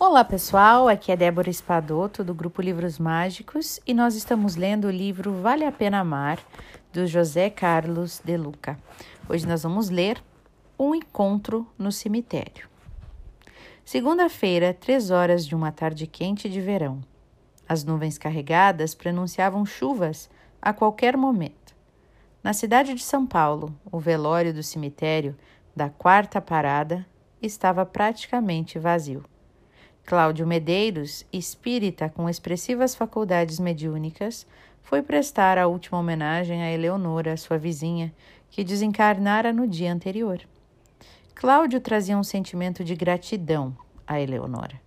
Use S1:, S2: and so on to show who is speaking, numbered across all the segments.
S1: Olá pessoal, aqui é Débora Espadoto do grupo Livros Mágicos e nós estamos lendo o livro Vale a Pena Amar do José Carlos de Luca. Hoje nós vamos ler Um Encontro no Cemitério. Segunda-feira, três horas de uma tarde quente de verão. As nuvens carregadas pronunciavam chuvas a qualquer momento. Na cidade de São Paulo, o velório do cemitério da quarta parada estava praticamente vazio. Cláudio Medeiros, espírita com expressivas faculdades mediúnicas, foi prestar a última homenagem a Eleonora, sua vizinha, que desencarnara no dia anterior. Cláudio trazia um sentimento de gratidão a Eleonora.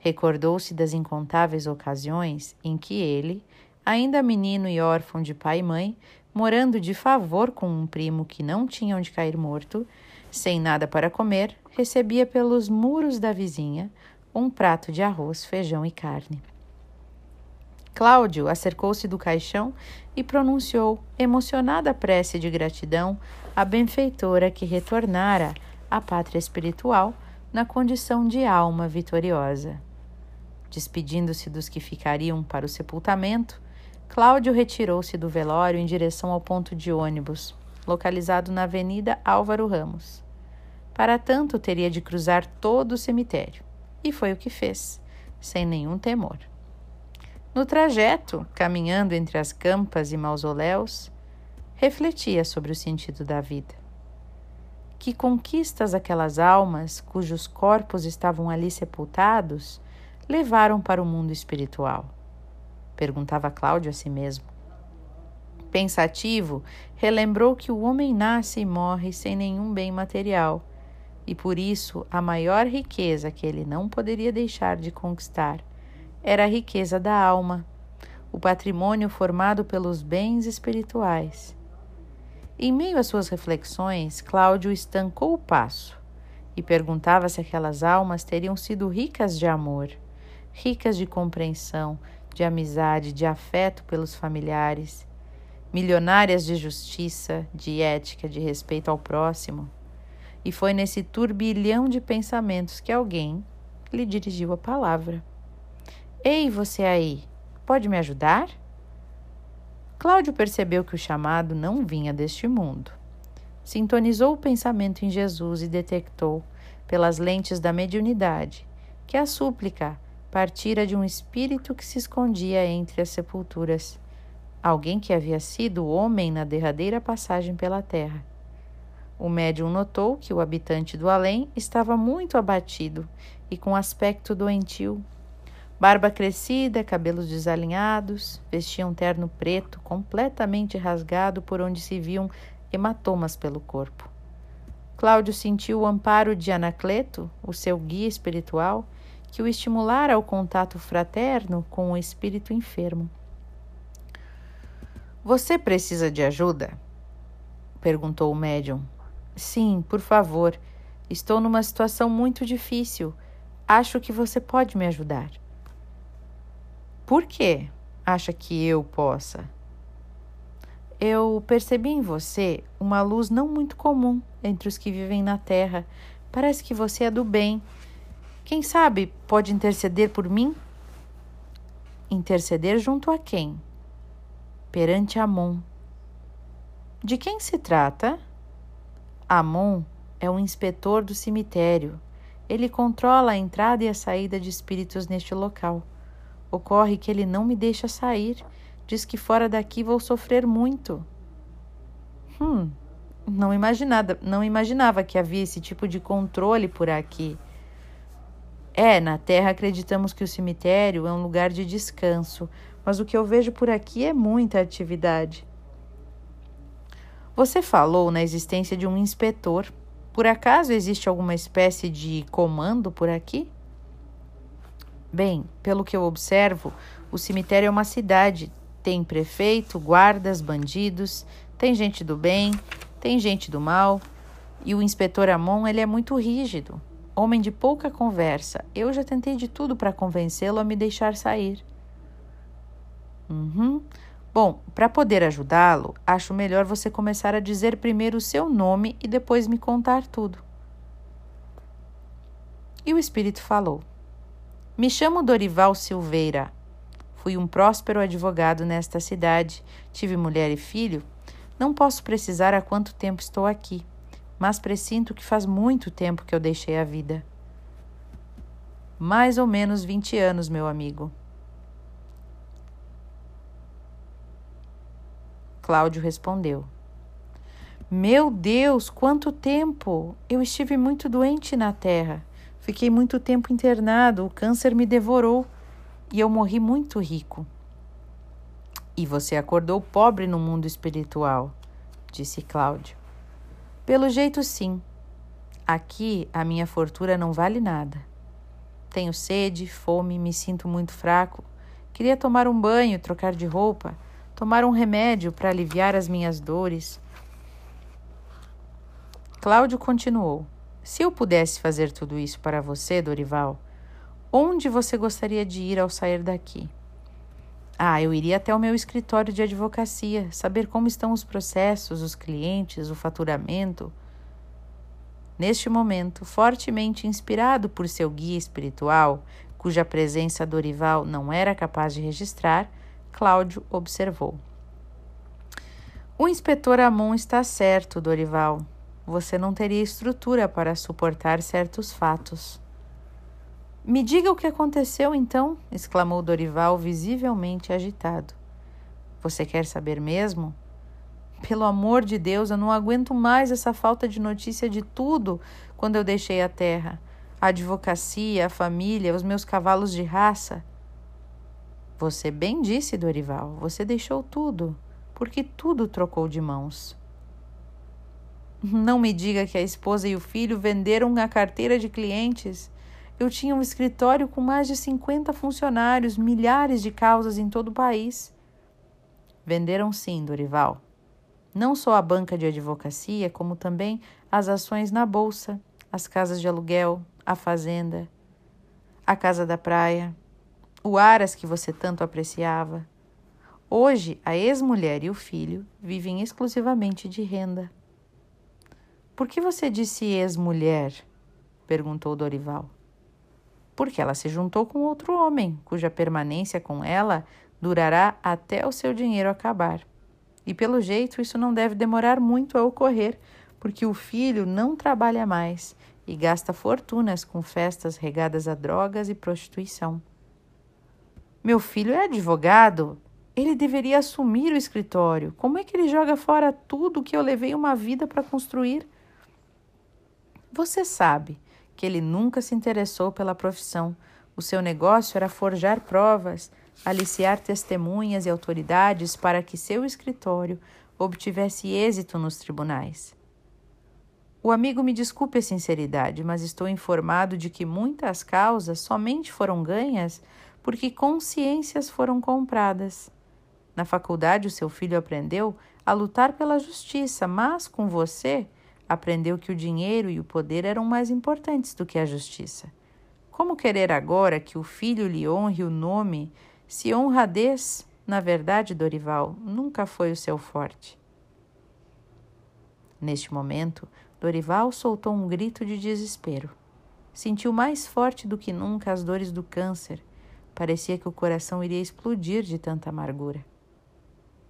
S1: Recordou-se das incontáveis ocasiões em que ele, ainda menino e órfão de pai e mãe, morando de favor com um primo que não tinha onde cair morto, sem nada para comer, recebia pelos muros da vizinha um prato de arroz, feijão e carne. Cláudio acercou-se do caixão e pronunciou, emocionada prece de gratidão à benfeitora que retornara à pátria espiritual na condição de alma vitoriosa. Despedindo-se dos que ficariam para o sepultamento, Cláudio retirou-se do velório em direção ao ponto de ônibus, localizado na Avenida Álvaro Ramos. Para tanto, teria de cruzar todo o cemitério. E foi o que fez, sem nenhum temor. No trajeto, caminhando entre as campas e mausoléus, refletia sobre o sentido da vida. Que conquistas aquelas almas, cujos corpos estavam ali sepultados, levaram para o mundo espiritual? Perguntava Cláudio a si mesmo. Pensativo, relembrou que o homem nasce e morre sem nenhum bem material e por isso a maior riqueza que ele não poderia deixar de conquistar era a riqueza da alma, o patrimônio formado pelos bens espirituais. Em meio às suas reflexões, Cláudio estancou o passo e perguntava se aquelas almas teriam sido ricas de amor, ricas de compreensão, de amizade, de afeto pelos familiares, milionárias de justiça, de ética, de respeito ao próximo. E foi nesse turbilhão de pensamentos que alguém lhe dirigiu a palavra. Ei, você aí, pode me ajudar? Cláudio percebeu que o chamado não vinha deste mundo. Sintonizou o pensamento em Jesus e detectou, pelas lentes da mediunidade, que a súplica partira de um espírito que se escondia entre as sepulturas, alguém que havia sido homem na derradeira passagem pela terra o médium notou que o habitante do além estava muito abatido e com aspecto doentio. Barba crescida, cabelos desalinhados, vestia um terno preto completamente rasgado por onde se viam hematomas pelo corpo. Cláudio sentiu o amparo de Anacleto, o seu guia espiritual, que o estimulara ao contato fraterno com o espírito enfermo. Você precisa de ajuda? perguntou o médium, Sim, por favor. Estou numa situação muito difícil. Acho que você pode me ajudar. Por que acha que eu possa? Eu percebi em você uma luz não muito comum entre os que vivem na Terra. Parece que você é do bem. Quem sabe pode interceder por mim? Interceder junto a quem? Perante Amon. De quem se trata? Amon é o inspetor do cemitério. Ele controla a entrada e a saída de espíritos neste local. Ocorre que ele não me deixa sair. Diz que fora daqui vou sofrer muito. Hum, não imaginava, não imaginava que havia esse tipo de controle por aqui. É, na Terra acreditamos que o cemitério é um lugar de descanso, mas o que eu vejo por aqui é muita atividade. Você falou na existência de um inspetor. Por acaso existe alguma espécie de comando por aqui? Bem, pelo que eu observo, o cemitério é uma cidade. Tem prefeito, guardas, bandidos, tem gente do bem, tem gente do mal. E o inspetor Amon, ele é muito rígido, homem de pouca conversa. Eu já tentei de tudo para convencê-lo a me deixar sair. Uhum. Bom, para poder ajudá-lo, acho melhor você começar a dizer primeiro o seu nome e depois me contar tudo. E o espírito falou: Me chamo Dorival Silveira. Fui um próspero advogado nesta cidade. Tive mulher e filho. Não posso precisar há quanto tempo estou aqui, mas presinto que faz muito tempo que eu deixei a vida. Mais ou menos vinte anos, meu amigo. Cláudio respondeu: Meu Deus, quanto tempo! Eu estive muito doente na terra. Fiquei muito tempo internado, o câncer me devorou e eu morri muito rico. E você acordou pobre no mundo espiritual, disse Cláudio. Pelo jeito, sim. Aqui a minha fortuna não vale nada. Tenho sede, fome, me sinto muito fraco. Queria tomar um banho, trocar de roupa tomar um remédio para aliviar as minhas dores. Cláudio continuou: Se eu pudesse fazer tudo isso para você, Dorival, onde você gostaria de ir ao sair daqui? Ah, eu iria até o meu escritório de advocacia, saber como estão os processos, os clientes, o faturamento. Neste momento, fortemente inspirado por seu guia espiritual, cuja presença Dorival não era capaz de registrar, Cláudio observou. O inspetor Amon está certo, Dorival. Você não teria estrutura para suportar certos fatos. Me diga o que aconteceu então, exclamou Dorival, visivelmente agitado. Você quer saber mesmo? Pelo amor de Deus, eu não aguento mais essa falta de notícia de tudo quando eu deixei a terra. A advocacia, a família, os meus cavalos de raça. Você bem disse, Dorival, você deixou tudo, porque tudo trocou de mãos. Não me diga que a esposa e o filho venderam a carteira de clientes. Eu tinha um escritório com mais de 50 funcionários, milhares de causas em todo o país. Venderam sim, Dorival. Não só a banca de advocacia, como também as ações na bolsa, as casas de aluguel, a fazenda, a casa da praia, o Aras que você tanto apreciava. Hoje, a ex-mulher e o filho vivem exclusivamente de renda. Por que você disse ex-mulher? perguntou Dorival. Porque ela se juntou com outro homem, cuja permanência com ela durará até o seu dinheiro acabar. E pelo jeito, isso não deve demorar muito a ocorrer, porque o filho não trabalha mais e gasta fortunas com festas regadas a drogas e prostituição. Meu filho é advogado. Ele deveria assumir o escritório. Como é que ele joga fora tudo que eu levei uma vida para construir? Você sabe que ele nunca se interessou pela profissão. O seu negócio era forjar provas, aliciar testemunhas e autoridades para que seu escritório obtivesse êxito nos tribunais. O amigo me desculpe a sinceridade, mas estou informado de que muitas causas somente foram ganhas porque consciências foram compradas. Na faculdade, o seu filho aprendeu a lutar pela justiça, mas com você aprendeu que o dinheiro e o poder eram mais importantes do que a justiça. Como querer agora que o filho lhe honre o nome, se honradez, na verdade, Dorival, nunca foi o seu forte? Neste momento, Dorival soltou um grito de desespero. Sentiu mais forte do que nunca as dores do câncer Parecia que o coração iria explodir de tanta amargura.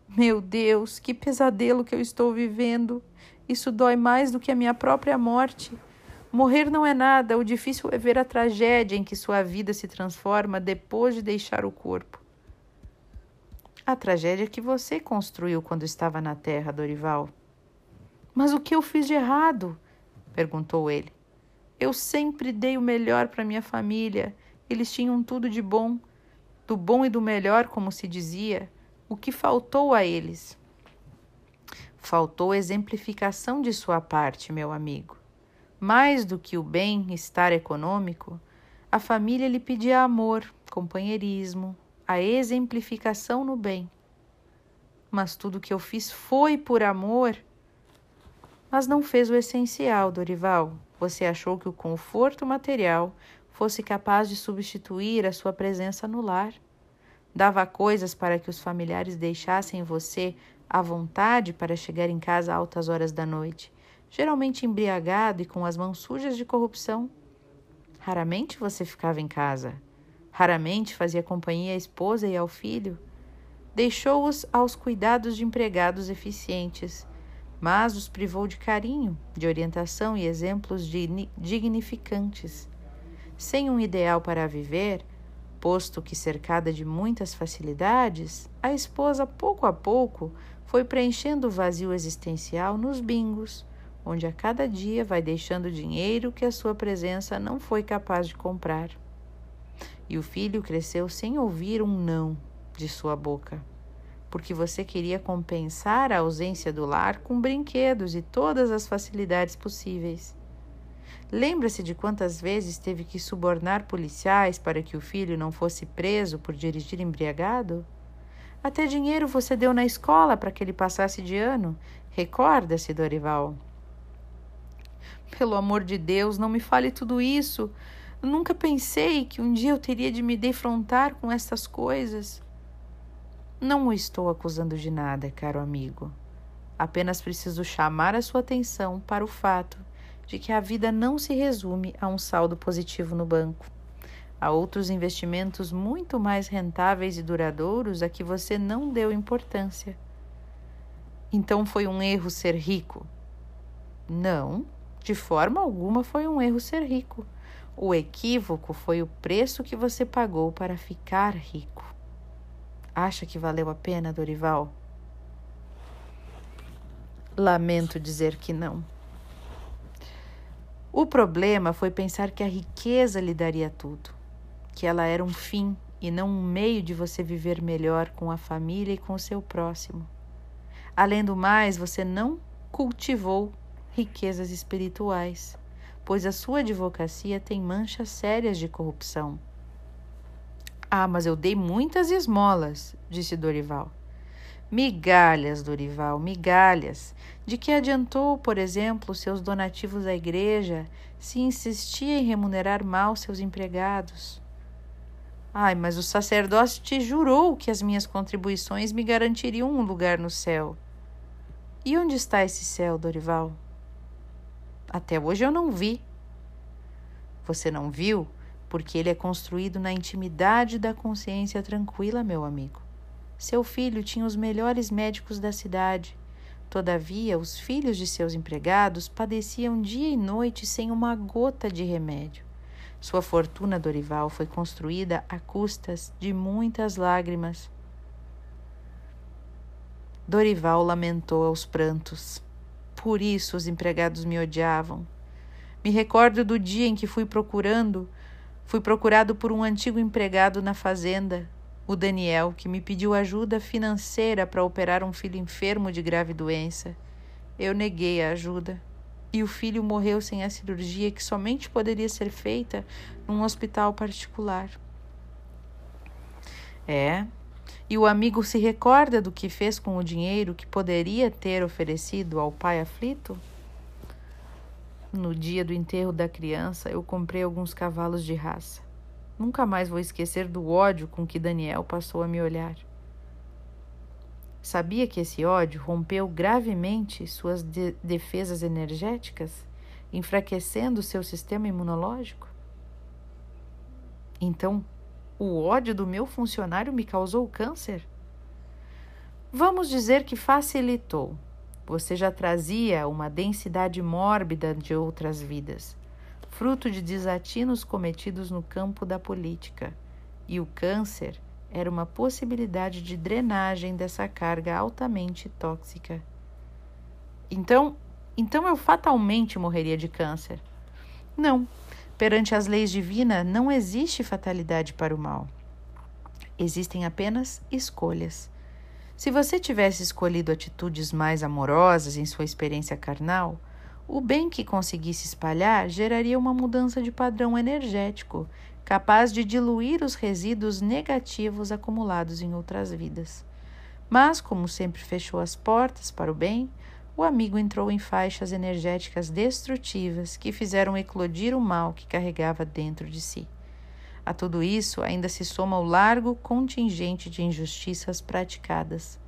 S1: Meu Deus, que pesadelo que eu estou vivendo! Isso dói mais do que a minha própria morte. Morrer não é nada, o difícil é ver a tragédia em que sua vida se transforma depois de deixar o corpo. A tragédia que você construiu quando estava na terra, Dorival. Mas o que eu fiz de errado? perguntou ele. Eu sempre dei o melhor para minha família eles tinham tudo de bom, do bom e do melhor, como se dizia. O que faltou a eles? Faltou exemplificação de sua parte, meu amigo. Mais do que o bem-estar econômico, a família lhe pedia amor, companheirismo, a exemplificação no bem. Mas tudo que eu fiz foi por amor. Mas não fez o essencial, Dorival. Você achou que o conforto material fosse capaz de substituir a sua presença no lar. Dava coisas para que os familiares deixassem você à vontade para chegar em casa a altas horas da noite, geralmente embriagado e com as mãos sujas de corrupção. Raramente você ficava em casa. Raramente fazia companhia à esposa e ao filho. Deixou-os aos cuidados de empregados eficientes, mas os privou de carinho, de orientação e exemplos dignificantes. Sem um ideal para viver, posto que cercada de muitas facilidades, a esposa pouco a pouco foi preenchendo o vazio existencial nos bingos, onde a cada dia vai deixando dinheiro que a sua presença não foi capaz de comprar. E o filho cresceu sem ouvir um não de sua boca, porque você queria compensar a ausência do lar com brinquedos e todas as facilidades possíveis. Lembra-se de quantas vezes teve que subornar policiais para que o filho não fosse preso por dirigir embriagado? Até dinheiro você deu na escola para que ele passasse de ano. Recorda-se, Dorival. Pelo amor de Deus, não me fale tudo isso. Nunca pensei que um dia eu teria de me defrontar com estas coisas. Não o estou acusando de nada, caro amigo. Apenas preciso chamar a sua atenção para o fato de que a vida não se resume a um saldo positivo no banco. Há outros investimentos muito mais rentáveis e duradouros a que você não deu importância. Então foi um erro ser rico? Não, de forma alguma foi um erro ser rico. O equívoco foi o preço que você pagou para ficar rico. Acha que valeu a pena, Dorival? Lamento dizer que não. O problema foi pensar que a riqueza lhe daria tudo, que ela era um fim e não um meio de você viver melhor com a família e com o seu próximo. Além do mais, você não cultivou riquezas espirituais, pois a sua advocacia tem manchas sérias de corrupção. Ah, mas eu dei muitas esmolas, disse Dorival. Migalhas, Dorival, migalhas. De que adiantou, por exemplo, seus donativos à igreja se insistia em remunerar mal seus empregados? Ai, mas o sacerdote te jurou que as minhas contribuições me garantiriam um lugar no céu. E onde está esse céu, Dorival? Até hoje eu não vi. Você não viu porque ele é construído na intimidade da consciência tranquila, meu amigo. Seu filho tinha os melhores médicos da cidade. Todavia, os filhos de seus empregados padeciam dia e noite sem uma gota de remédio. Sua fortuna Dorival foi construída a custas de muitas lágrimas. Dorival lamentou aos prantos. Por isso os empregados me odiavam. Me recordo do dia em que fui procurando, fui procurado por um antigo empregado na fazenda, o Daniel, que me pediu ajuda financeira para operar um filho enfermo de grave doença. Eu neguei a ajuda e o filho morreu sem a cirurgia que somente poderia ser feita num hospital particular. É, e o amigo se recorda do que fez com o dinheiro que poderia ter oferecido ao pai aflito? No dia do enterro da criança, eu comprei alguns cavalos de raça. Nunca mais vou esquecer do ódio com que Daniel passou a me olhar. Sabia que esse ódio rompeu gravemente suas de defesas energéticas, enfraquecendo seu sistema imunológico? Então, o ódio do meu funcionário me causou câncer? Vamos dizer que facilitou. Você já trazia uma densidade mórbida de outras vidas fruto de desatinos cometidos no campo da política, e o câncer era uma possibilidade de drenagem dessa carga altamente tóxica. Então, então eu fatalmente morreria de câncer. Não, perante as leis divinas não existe fatalidade para o mal. Existem apenas escolhas. Se você tivesse escolhido atitudes mais amorosas em sua experiência carnal, o bem que conseguisse espalhar geraria uma mudança de padrão energético, capaz de diluir os resíduos negativos acumulados em outras vidas. Mas, como sempre fechou as portas para o bem, o amigo entrou em faixas energéticas destrutivas que fizeram eclodir o mal que carregava dentro de si. A tudo isso ainda se soma o largo contingente de injustiças praticadas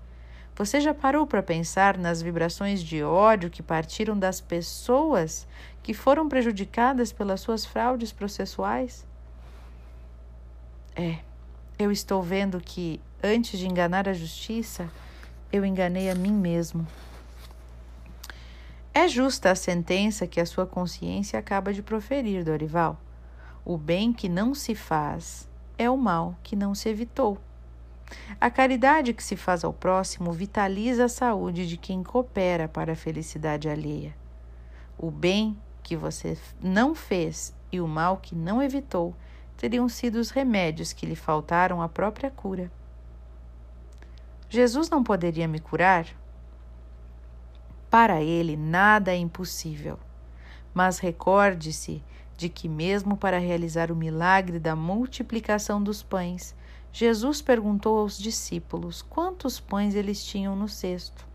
S1: você já parou para pensar nas vibrações de ódio que partiram das pessoas que foram prejudicadas pelas suas fraudes processuais? É, eu estou vendo que, antes de enganar a justiça, eu enganei a mim mesmo. É justa a sentença que a sua consciência acaba de proferir, Dorival. O bem que não se faz é o mal que não se evitou. A caridade que se faz ao próximo vitaliza a saúde de quem coopera para a felicidade alheia. O bem que você não fez e o mal que não evitou teriam sido os remédios que lhe faltaram à própria cura. Jesus não poderia me curar? Para ele, nada é impossível. Mas recorde-se de que, mesmo para realizar o milagre da multiplicação dos pães, Jesus perguntou aos discípulos quantos pães eles tinham no cesto.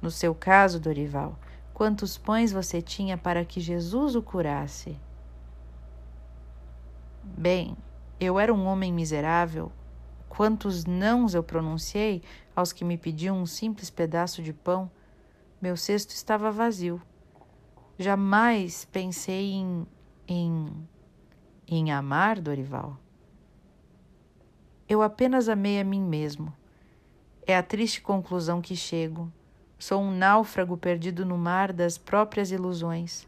S1: No seu caso, Dorival, quantos pães você tinha para que Jesus o curasse? Bem, eu era um homem miserável. Quantos nãos eu pronunciei aos que me pediam um simples pedaço de pão? Meu cesto estava vazio. Jamais pensei em, em, em amar Dorival. Eu apenas amei a mim mesmo. É a triste conclusão que chego. Sou um náufrago perdido no mar das próprias ilusões.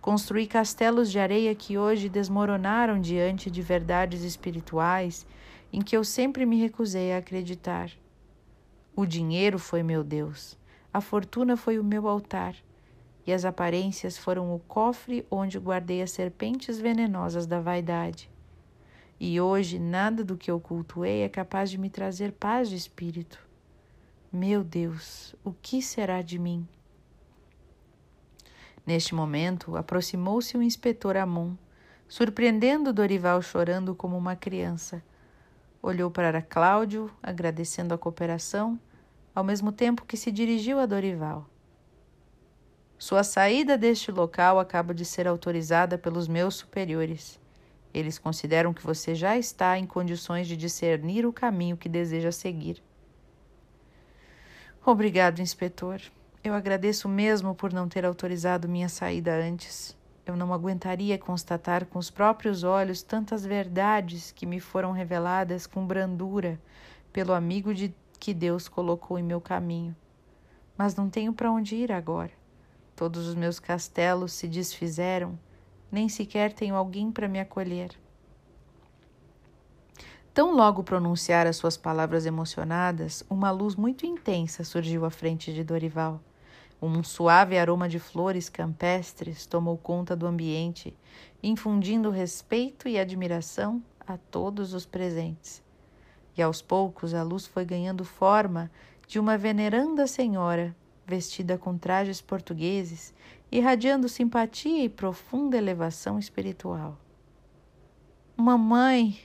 S1: Construí castelos de areia que hoje desmoronaram diante de verdades espirituais em que eu sempre me recusei a acreditar. O dinheiro foi meu Deus. A fortuna foi o meu altar, e as aparências foram o cofre onde guardei as serpentes venenosas da vaidade. E hoje nada do que eu cultuei é capaz de me trazer paz de espírito. Meu Deus, o que será de mim? Neste momento, aproximou-se o inspetor Amon, surpreendendo Dorival chorando como uma criança. Olhou para Cláudio, agradecendo a cooperação ao mesmo tempo que se dirigiu a Dorival. Sua saída deste local acaba de ser autorizada pelos meus superiores. Eles consideram que você já está em condições de discernir o caminho que deseja seguir. Obrigado, inspetor. Eu agradeço mesmo por não ter autorizado minha saída antes. Eu não aguentaria constatar com os próprios olhos tantas verdades que me foram reveladas com brandura pelo amigo de que Deus colocou em meu caminho. Mas não tenho para onde ir agora. Todos os meus castelos se desfizeram, nem sequer tenho alguém para me acolher. Tão logo pronunciar as suas palavras emocionadas, uma luz muito intensa surgiu à frente de Dorival. Um suave aroma de flores campestres tomou conta do ambiente, infundindo respeito e admiração a todos os presentes e aos poucos a luz foi ganhando forma de uma veneranda senhora, vestida com trajes portugueses, irradiando simpatia e profunda elevação espiritual. Mamãe,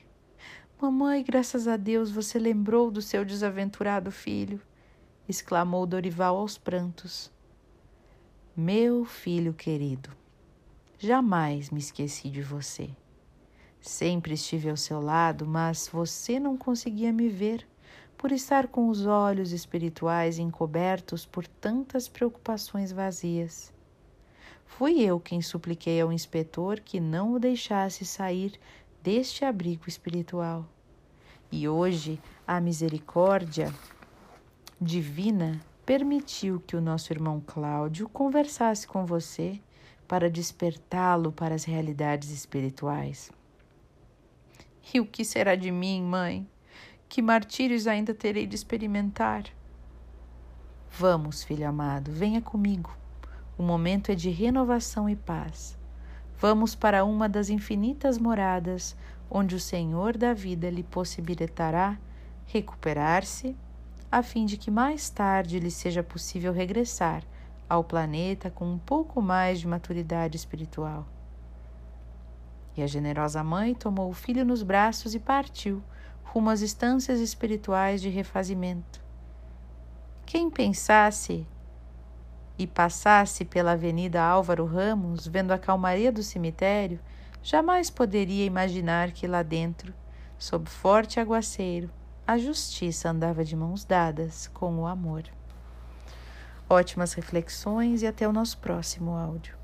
S1: mamãe, graças a Deus você lembrou do seu desaventurado filho, exclamou Dorival aos prantos. Meu filho querido, jamais me esqueci de você. Sempre estive ao seu lado, mas você não conseguia me ver por estar com os olhos espirituais encobertos por tantas preocupações vazias. Fui eu quem supliquei ao inspetor que não o deixasse sair deste abrigo espiritual. E hoje a misericórdia divina permitiu que o nosso irmão Cláudio conversasse com você para despertá-lo para as realidades espirituais. E o que será de mim, mãe? Que martírios ainda terei de experimentar? Vamos, filho amado, venha comigo. O momento é de renovação e paz. Vamos para uma das infinitas moradas onde o Senhor da vida lhe possibilitará recuperar-se, a fim de que mais tarde lhe seja possível regressar ao planeta com um pouco mais de maturidade espiritual. E a generosa mãe tomou o filho nos braços e partiu, rumo às estâncias espirituais de refazimento. Quem pensasse e passasse pela Avenida Álvaro Ramos, vendo a calmaria do cemitério, jamais poderia imaginar que lá dentro, sob forte aguaceiro, a justiça andava de mãos dadas com o amor. Ótimas reflexões e até o nosso próximo áudio.